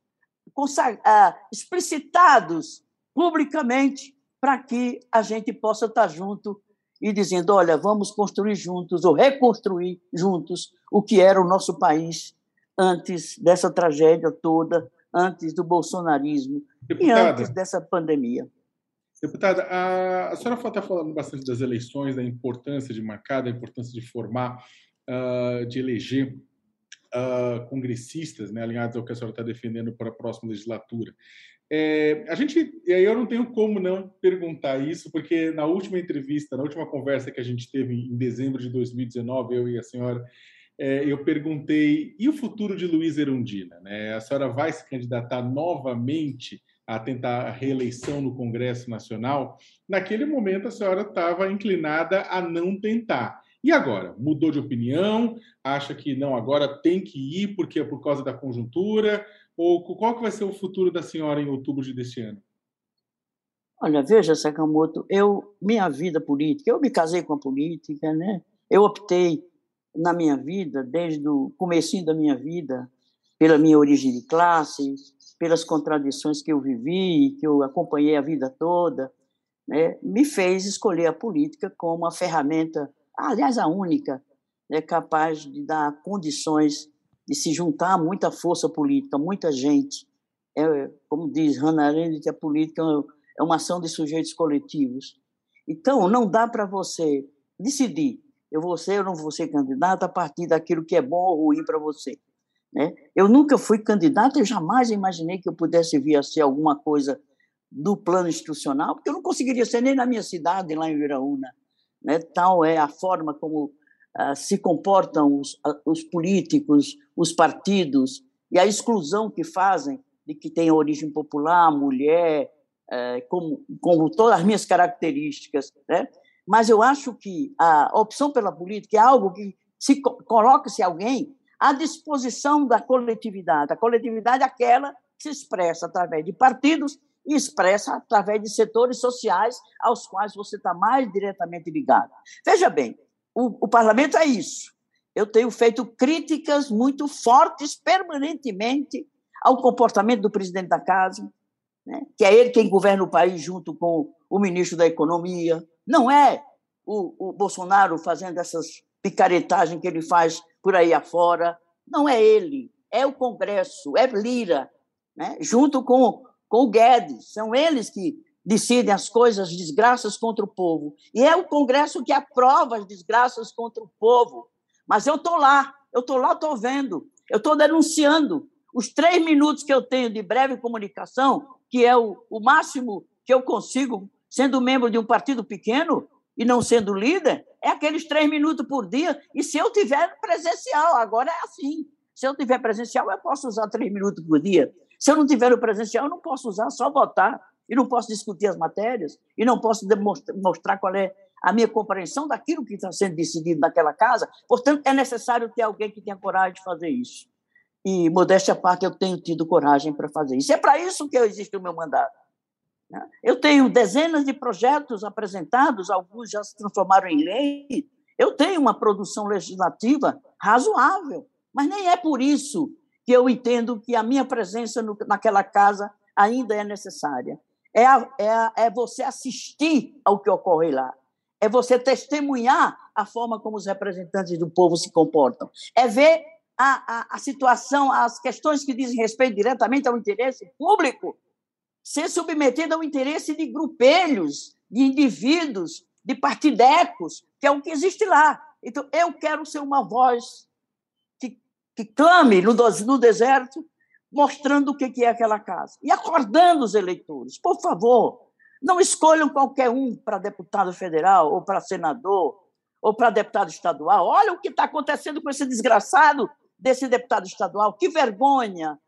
ah, explicitados publicamente, para que a gente possa estar junto e dizendo: olha, vamos construir juntos ou reconstruir juntos o que era o nosso país antes dessa tragédia toda, antes do bolsonarismo Deputada, e antes dessa pandemia. Deputada, a, a senhora está falando bastante das eleições, da importância de marcar, da importância de formar, uh, de eleger uh, congressistas, né, alinhados ao que a senhora está defendendo para a próxima legislatura. É, a gente, eu não tenho como não perguntar isso, porque na última entrevista, na última conversa que a gente teve em dezembro de 2019, eu e a senhora, é, eu perguntei e o futuro de Luiz Erundina? Né? A senhora vai se candidatar novamente a tentar a reeleição no Congresso Nacional? Naquele momento, a senhora estava inclinada a não tentar. E agora? Mudou de opinião? Acha que não, agora tem que ir porque é por causa da conjuntura? Ou qual que vai ser o futuro da senhora em outubro deste ano? Olha, veja, Sakamoto, eu, minha vida política, eu me casei com a política, né? Eu optei na minha vida, desde o começo da minha vida, pela minha origem de classe, pelas contradições que eu vivi, que eu acompanhei a vida toda, né? me fez escolher a política como uma ferramenta aliás, a única é capaz de dar condições de se juntar muita força política, muita gente. É, como diz Hannah Arendt, a política é uma ação de sujeitos coletivos. Então, não dá para você decidir, eu vou ser ou não vou ser candidato a partir daquilo que é bom ou ruim para você. Né? Eu nunca fui candidato, eu jamais imaginei que eu pudesse vir a ser alguma coisa do plano institucional, porque eu não conseguiria ser nem na minha cidade, lá em Viraúna né? tal é a forma como uh, se comportam os, uh, os, políticos, os partidos, e a exclusão que fazem de que tem origem popular, mulher, uh, como, como todas as minhas características. Né? Mas eu acho que a opção pela política é algo que se coloca-se alguém à disposição da coletividade. A coletividade é aquela que se expressa através de partidos e expressa através de setores sociais aos quais você está mais diretamente ligado. Veja bem, o, o parlamento é isso. Eu tenho feito críticas muito fortes permanentemente ao comportamento do presidente da casa, né? que é ele quem governa o país junto com o ministro da Economia. Não é o, o Bolsonaro fazendo essas picaretagens que ele faz por aí afora. Não é ele, é o Congresso, é Lira, né? junto com com o Guedes. São eles que decidem as coisas, as desgraças contra o povo. E é o Congresso que aprova as desgraças contra o povo. Mas eu estou lá, eu estou lá, estou vendo, eu estou denunciando. Os três minutos que eu tenho de breve comunicação, que é o, o máximo que eu consigo, sendo membro de um partido pequeno e não sendo líder, é aqueles três minutos por dia. E se eu tiver presencial, agora é assim. Se eu tiver presencial, eu posso usar três minutos por dia. Se eu não tiver o presencial, eu não posso usar, só votar, e não posso discutir as matérias, e não posso mostrar qual é a minha compreensão daquilo que está sendo decidido naquela casa. Portanto, é necessário ter alguém que tenha coragem de fazer isso. E, modéstia à parte, eu tenho tido coragem para fazer isso. É para isso que existe o meu mandato. Né? Eu tenho dezenas de projetos apresentados, alguns já se transformaram em lei. Eu tenho uma produção legislativa razoável, mas nem é por isso que eu entendo que a minha presença no, naquela casa ainda é necessária. É, a, é, a, é você assistir ao que ocorre lá. É você testemunhar a forma como os representantes do povo se comportam. É ver a, a, a situação, as questões que dizem respeito diretamente ao interesse público ser submetida ao interesse de grupelhos, de indivíduos, de partidecos, que é o que existe lá. Então, eu quero ser uma voz que, que clame no, no deserto, mostrando o que é aquela casa e acordando os eleitores. Por favor, não escolham qualquer um para deputado federal, ou para senador, ou para deputado estadual. Olha o que está acontecendo com esse desgraçado desse deputado estadual. Que vergonha!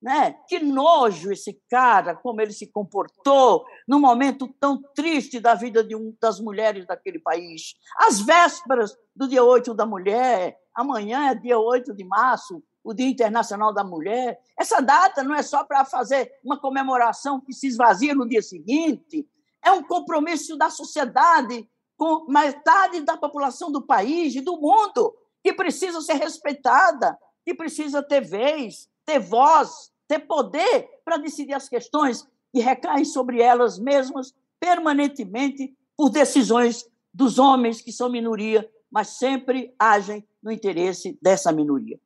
Né? Que nojo esse cara, como ele se comportou num momento tão triste da vida de um das mulheres daquele país. Às vésperas do dia 8 da mulher, amanhã é dia 8 de março, o Dia Internacional da Mulher. Essa data não é só para fazer uma comemoração que se esvazia no dia seguinte, é um compromisso da sociedade com metade da população do país e do mundo, que precisa ser respeitada, que precisa ter vez, ter voz, ter poder para decidir as questões que recaem sobre elas mesmas permanentemente por decisões dos homens que são minoria, mas sempre agem no interesse dessa minoria.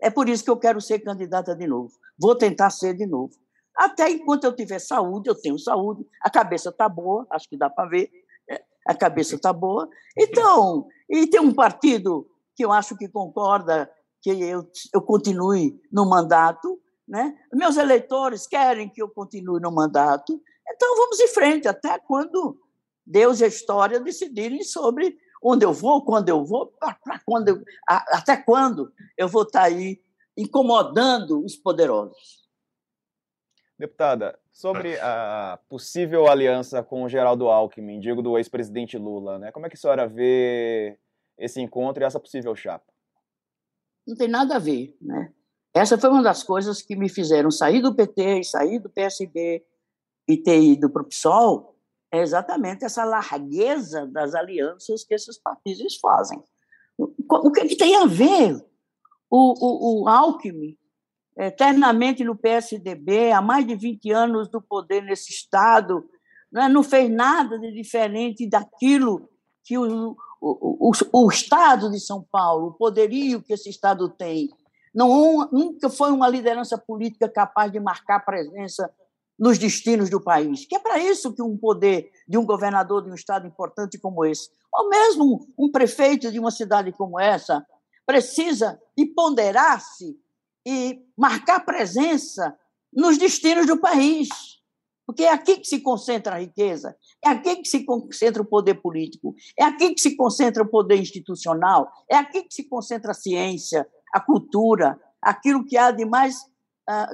É por isso que eu quero ser candidata de novo. Vou tentar ser de novo. Até enquanto eu tiver saúde, eu tenho saúde, a cabeça está boa, acho que dá para ver, né? a cabeça está boa. Então, e tem um partido que eu acho que concorda que eu, eu continue no mandato, né? Meus eleitores querem que eu continue no mandato, então vamos em frente até quando Deus e a história decidirem sobre onde eu vou, quando eu vou, para quando eu, até quando eu vou estar tá aí incomodando os poderosos. Deputada, sobre a possível aliança com o Geraldo Alckmin, digo do ex-presidente Lula, né? Como é que a senhora vê esse encontro e essa possível chapa? Não tem nada a ver, né? Essa foi uma das coisas que me fizeram sair do PT, sair do PSB e ter ido para o PSOL, é exatamente essa largueza das alianças que esses partidos fazem. O que, é que tem a ver o, o, o Alckmin, eternamente no PSDB, há mais de 20 anos do poder nesse Estado, né, não fez nada de diferente daquilo que o, o, o, o Estado de São Paulo, o poderio que esse Estado tem, não, nunca foi uma liderança política capaz de marcar presença nos destinos do país. Que é para isso que um poder de um governador de um estado importante como esse, ou mesmo um prefeito de uma cidade como essa, precisa ponderar-se e marcar presença nos destinos do país. Porque é aqui que se concentra a riqueza, é aqui que se concentra o poder político, é aqui que se concentra o poder institucional, é aqui que se concentra a ciência, a cultura, aquilo que há de mais,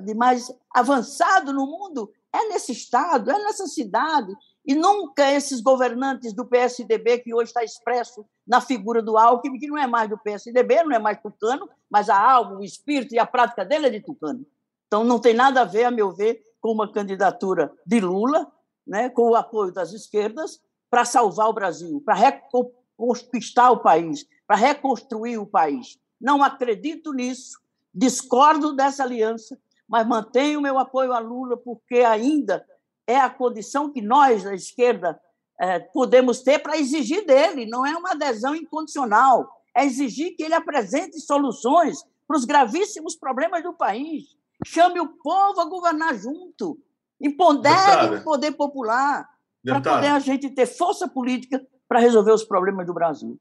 de mais avançado no mundo, é nesse Estado, é nessa cidade. E nunca esses governantes do PSDB, que hoje está expresso na figura do Alckmin, que não é mais do PSDB, não é mais tucano, mas a alma, o espírito e a prática dele é de tucano. Então, não tem nada a ver, a meu ver, com uma candidatura de Lula, né, com o apoio das esquerdas, para salvar o Brasil, para reconquistar o país, para reconstruir o país. Não acredito nisso, discordo dessa aliança, mas mantenho o meu apoio a Lula porque ainda é a condição que nós, da esquerda, é, podemos ter para exigir dele. Não é uma adesão incondicional, é exigir que ele apresente soluções para os gravíssimos problemas do país. Chame o povo a governar junto, empodere o poder popular, para poder a gente ter força política para resolver os problemas do Brasil.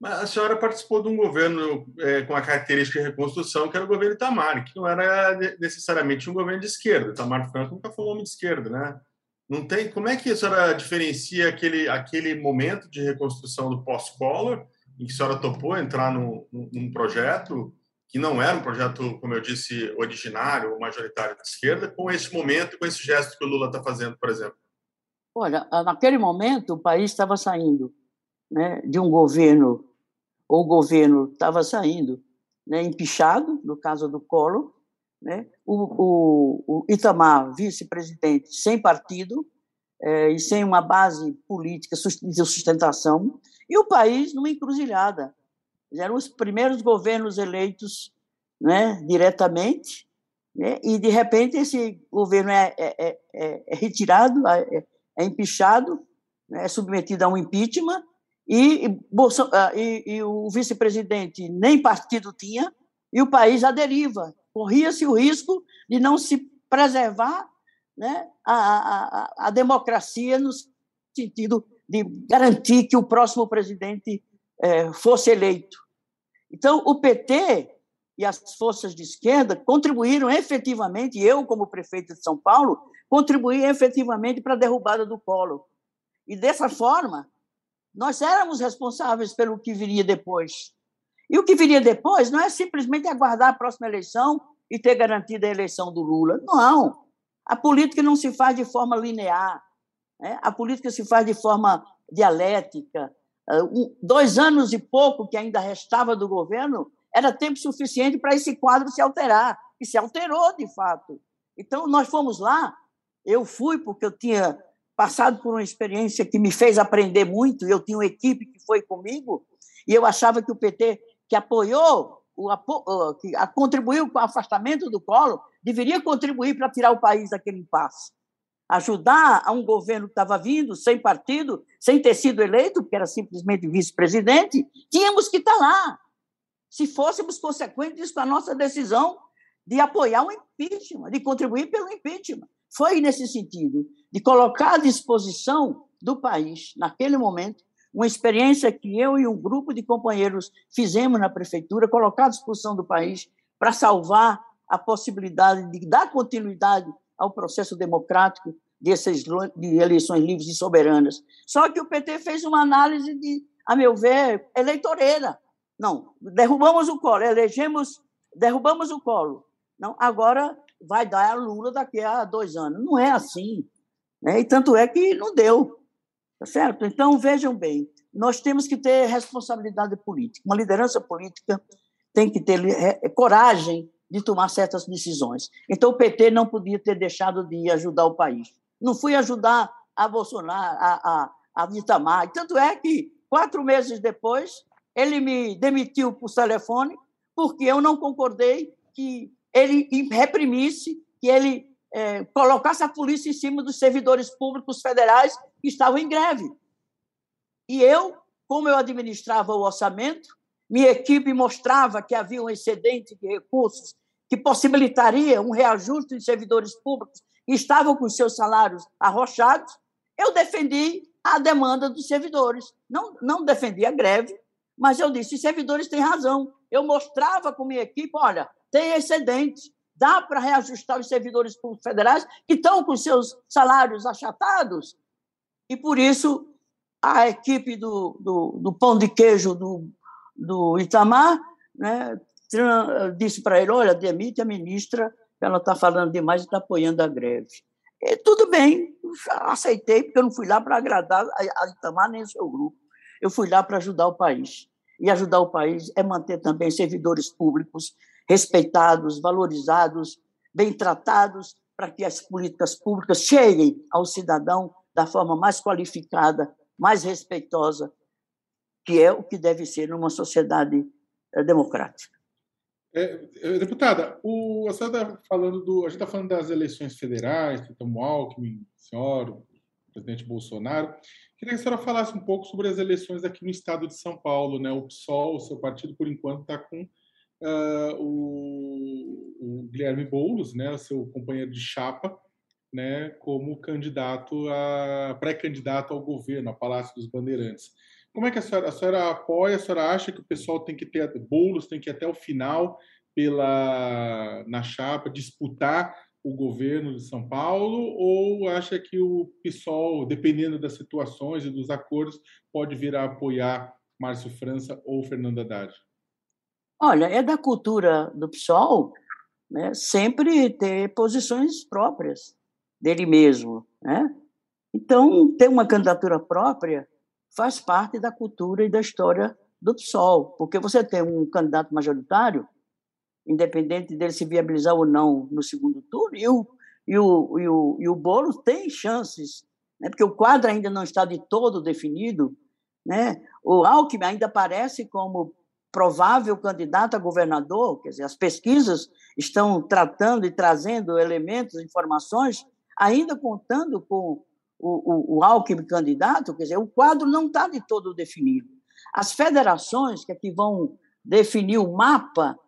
Mas a senhora participou de um governo é, com a característica de reconstrução, que era o governo Itamar, que não era necessariamente um governo de esquerda. Itamar Franco nunca foi um homem de esquerda, né? Não tem. Como é que a senhora diferencia aquele, aquele momento de reconstrução do pós-Collor, em que a senhora topou entrar num, num projeto que não era um projeto, como eu disse, originário ou majoritário de esquerda, com esse momento, com esse gesto que o Lula está fazendo, por exemplo? Olha, naquele momento o país estava saindo né, de um governo o governo estava saindo né, empichado, no caso do Collor, né, o, o, o Itamar, vice-presidente sem partido, é, e sem uma base política de sustentação, e o país numa encruzilhada. Eram os primeiros governos eleitos né, diretamente, né, e de repente esse governo é, é, é, é retirado, é, é empichado, né, é submetido a um impeachment, e, ah, e, e o vice-presidente nem partido tinha, e o país à deriva. Corria-se o risco de não se preservar né, a, a, a democracia no sentido de garantir que o próximo presidente é, fosse eleito. Então, o PT e as forças de esquerda contribuíram efetivamente, eu, como prefeito de São Paulo, contribuí efetivamente para a derrubada do Collor. E dessa forma, nós éramos responsáveis pelo que viria depois. E o que viria depois não é simplesmente aguardar a próxima eleição e ter garantido a eleição do Lula. Não. A política não se faz de forma linear. Né? A política se faz de forma dialética. Ah, dois anos e pouco que ainda restava do governo era tempo suficiente para esse quadro se alterar. E se alterou, de fato. Então, nós fomos lá. Eu fui porque eu tinha passado por uma experiência que me fez aprender muito. Eu tinha uma equipe que foi comigo e eu achava que o PT, que apoiou, o, que contribuiu com o afastamento do Collor, deveria contribuir para tirar o país daquele impasse. Ajudar a um governo que estava vindo, sem partido, sem ter sido eleito, porque era simplesmente vice-presidente, tínhamos que estar lá. Se fôssemos consequentes com a nossa decisão de apoiar o impeachment, de contribuir pelo impeachment. Foi nesse sentido, de colocar à disposição do país, naquele momento, uma experiência que eu e um grupo de companheiros fizemos na prefeitura, colocar à disposição do país para salvar a possibilidade de dar continuidade ao processo democrático dessas de eleições livres e soberanas. Só que o PT fez uma análise de, a meu ver, eleitoreira. Não, derrubamos o colo, elegemos, derrubamos o colo. Não, agora vai dar a Lula daqui a dois anos. Não é assim. Né? E tanto é que não deu. Tá certo? Então, vejam bem, nós temos que ter responsabilidade política. Uma liderança política tem que ter coragem de tomar certas decisões. Então, o PT não podia ter deixado de ajudar o país. Não fui ajudar a Bolsonaro, a, a, a Itamar. Tanto é que, quatro meses depois, ele me demitiu por telefone porque eu não concordei que ele reprimisse, que ele é, colocasse a polícia em cima dos servidores públicos federais que estavam em greve. E eu, como eu administrava o orçamento, minha equipe mostrava que havia um excedente de recursos que possibilitaria um reajuste de servidores públicos que estavam com seus salários arrochados, eu defendi a demanda dos servidores. Não, não defendi a greve, mas eu disse: os servidores têm razão. Eu mostrava com minha equipe: olha, tem excedente, dá para reajustar os servidores públicos federais que estão com seus salários achatados. E por isso a equipe do, do, do pão de queijo do, do Itamar né, disse para ele: olha, demite a ministra, ela está falando demais e está apoiando a greve. E, tudo bem, aceitei, porque eu não fui lá para agradar a Itamar nem o seu grupo. Eu fui lá para ajudar o país. E ajudar o país é manter também servidores públicos respeitados, valorizados, bem tratados, para que as políticas públicas cheguem ao cidadão da forma mais qualificada, mais respeitosa, que é o que deve ser numa sociedade eh, democrática. É, é, deputada, o, a senhora está falando do, a gente está falando das eleições federais, que estão Alckmin, o presidente Bolsonaro. Queria que a senhora falasse um pouco sobre as eleições aqui no estado de São Paulo. Né? O PSOL, o seu partido, por enquanto, está com uh, o, o, Guilherme Boulos, né, seu companheiro de chapa, né, como candidato a pré-candidato ao governo, ao Palácio dos Bandeirantes. Como é que a senhora, a senhora apoia? A senhora acha que o pessoal tem que ter Boulos tem que ir até o final pela na chapa disputar o governo de São Paulo ou acha que o PSOL, dependendo das situações e dos acordos, pode vir a apoiar Márcio França ou Fernando Haddad? Olha, é da cultura do PSOL né, sempre ter posições próprias dele mesmo. Né? Então, ter uma candidatura própria faz parte da cultura e da história do PSOL, porque você tem um candidato majoritário, independente dele se viabilizar ou não no segundo turno, e o, e o, e o, e o Boulos tem chances né, porque o quadro ainda não está de todo definido. Né? O Alckmin ainda aparece como provável candidato a governador, quer dizer, as pesquisas estão tratando e trazendo elementos, informações, ainda contando com o, o, o Alckmin candidato, quer dizer, o quadro não está de todo definido. As federações, que aqui vão definir o mapa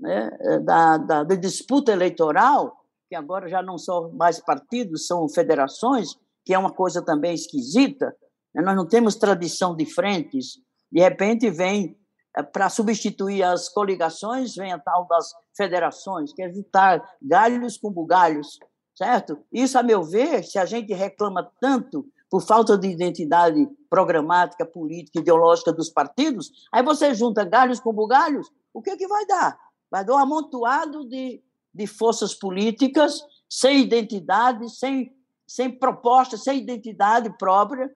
né, da, da, da disputa eleitoral, que agora já não são mais partidos, são federações, que é uma coisa também esquisita, né? nós não temos tradição de frentes, de repente vem eh, para substituir as coligações, vem a tal das federações, que é evitar galhos com bugalhos, certo? Isso, a meu ver, se a gente reclama tanto por falta de identidade programática, política, ideológica dos partidos, aí você junta galhos com bugalhos, o que, que vai dar? Vai dar um amontoado de, de forças políticas sem identidade, sem, sem proposta, sem identidade própria,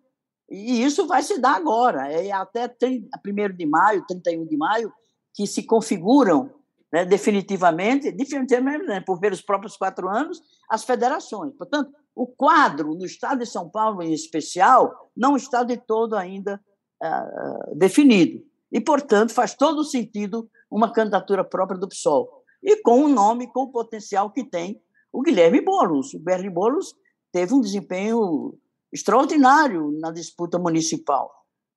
e isso vai se dar agora, é até 30, 1 de maio, 31 de maio, que se configuram né, definitivamente, definitivamente né, por pelos próprios quatro anos, as federações. Portanto, o quadro no Estado de São Paulo, em especial, não está de todo ainda uh, definido. E, portanto, faz todo sentido uma candidatura própria do PSOL. E com o nome, com o potencial que tem o Guilherme Boulos. O Guilherme Boulos teve um desempenho extraordinário na disputa municipal,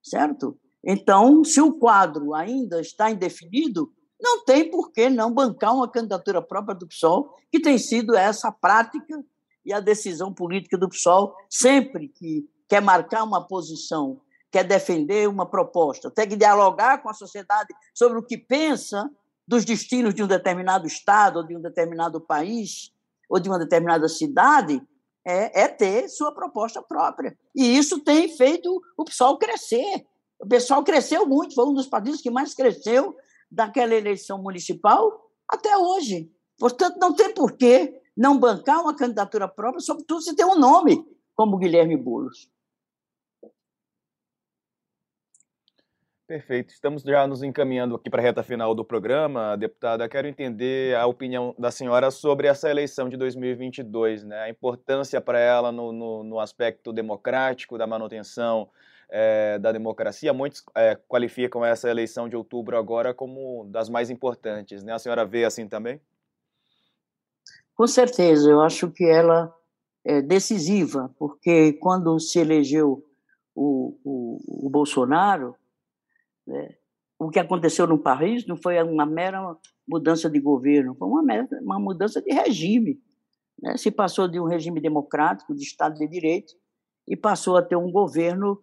certo? Então, se o quadro ainda está indefinido, não tem por que não bancar uma candidatura própria do PSOL, que tem sido essa prática e a decisão política do PSOL, sempre que quer marcar uma posição, quer defender uma proposta, tem que dialogar com a sociedade sobre o que pensa dos destinos de um determinado estado, ou de um determinado país, ou de uma determinada cidade, é, é ter sua proposta própria. E isso tem feito o PSOL crescer. O pessoal cresceu muito, foi um dos partidos que mais cresceu daquela eleição municipal até hoje. Portanto, não tem porquê não bancar uma candidatura própria, sobretudo se tem um nome como Guilherme Boulos. Perfeito. Estamos já nos encaminhando aqui para a reta final do programa, deputada. Quero entender a opinião da senhora sobre essa eleição de 2022, né? a importância para ela no, no, no, aspecto democrático, da manutenção é, da democracia. Muitos é, qualificam essa eleição de outubro agora como das mais importantes. Né? A senhora vê assim também? Com certeza. Eu acho que ela é decisiva, porque quando se elegeu o, o, o Bolsonaro né? O que aconteceu no país não foi uma mera mudança de governo, foi uma, mera, uma mudança de regime. Né? Se passou de um regime democrático, de Estado de Direito, e passou a ter um governo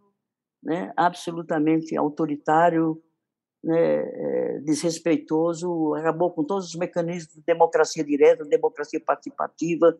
né, absolutamente autoritário, né, é, desrespeitoso, acabou com todos os mecanismos de democracia direta, democracia participativa,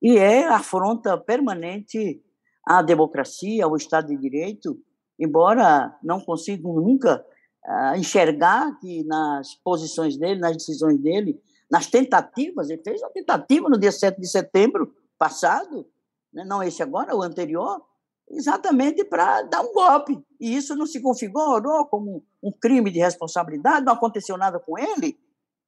e é afronta permanente à democracia, ao Estado de Direito, embora não consiga nunca uh, enxergar que nas posições dele, nas decisões dele, nas tentativas, ele fez uma tentativa no dia 7 de setembro passado, né, não esse agora, o anterior, exatamente para dar um golpe. E isso não se configurou como um crime de responsabilidade, não aconteceu nada com ele.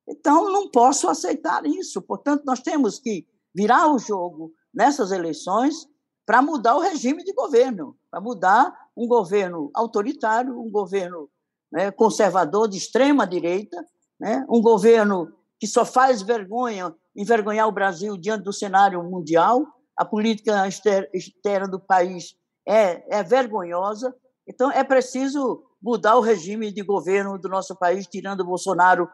Então, não posso aceitar isso. Portanto, nós temos que virar o jogo nessas eleições para mudar o regime de governo, para mudar um governo autoritário, um governo né, conservador de extrema direita, né, um governo que só faz vergonha, envergonhar o Brasil diante do cenário mundial. A política externa do país é, é vergonhosa. Então, é preciso mudar o regime de governo do nosso país, tirando Bolsonaro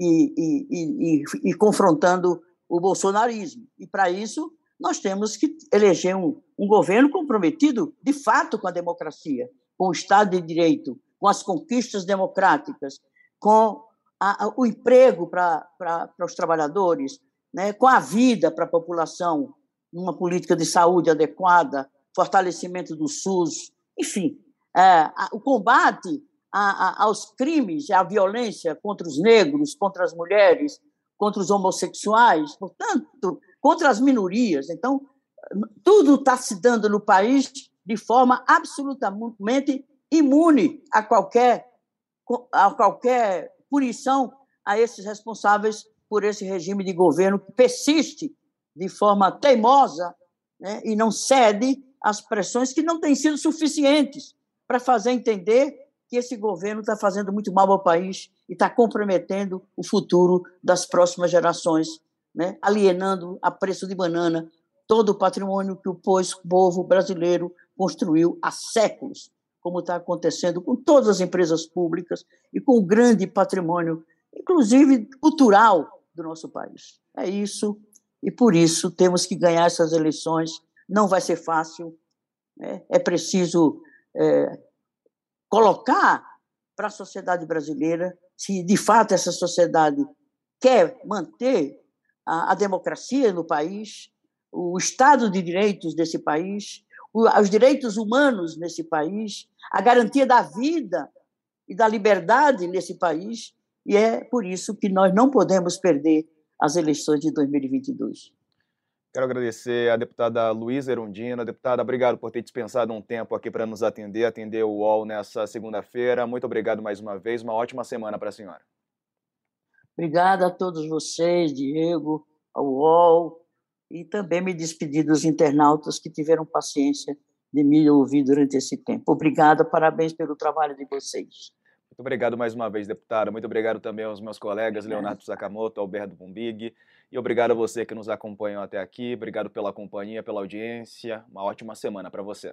e, e, e, e confrontando o bolsonarismo. E, para isso, nós temos que eleger um, um governo comprometido, de fato, com a democracia, com o Estado de Direito, com as conquistas democráticas, com a, a, o emprego para os trabalhadores, né, com a vida para a população, uma política de saúde adequada, fortalecimento do SUS, enfim, é, a, o combate aos crimes, à violência contra os negros, contra as mulheres, contra os homossexuais, portanto, contra as minorias. Então, tudo está se dando no país de forma absolutamente imune a qualquer, a qualquer punição a esses responsáveis por esse regime de governo que persiste de forma teimosa né, e não cede as pressões que não têm sido suficientes para fazer entender que esse governo está fazendo muito mal ao país e está comprometendo o futuro das próximas gerações, né? alienando a preço de banana todo o patrimônio que o povo brasileiro construiu há séculos, como está acontecendo com todas as empresas públicas e com o grande patrimônio, inclusive cultural, do nosso país. É isso, e por isso temos que ganhar essas eleições. Não vai ser fácil, né? é preciso é, colocar para a sociedade brasileira se de fato essa sociedade quer manter a, a democracia no país, o Estado de Direitos desse país, os direitos humanos nesse país, a garantia da vida e da liberdade nesse país, e é por isso que nós não podemos perder as eleições de 2022. Quero agradecer à deputada Luísa Erundina. Deputada, obrigado por ter dispensado um tempo aqui para nos atender, atender o UOL nessa segunda-feira. Muito obrigado mais uma vez. Uma ótima semana para a senhora. Obrigada a todos vocês, Diego, ao UOL, e também me despedir dos internautas que tiveram paciência de me ouvir durante esse tempo. Obrigada, parabéns pelo trabalho de vocês. Muito obrigado mais uma vez, deputada. Muito obrigado também aos meus colegas Leonardo Sakamoto, Alberto Bumbig. E obrigado a você que nos acompanhou até aqui. Obrigado pela companhia, pela audiência. Uma ótima semana para você.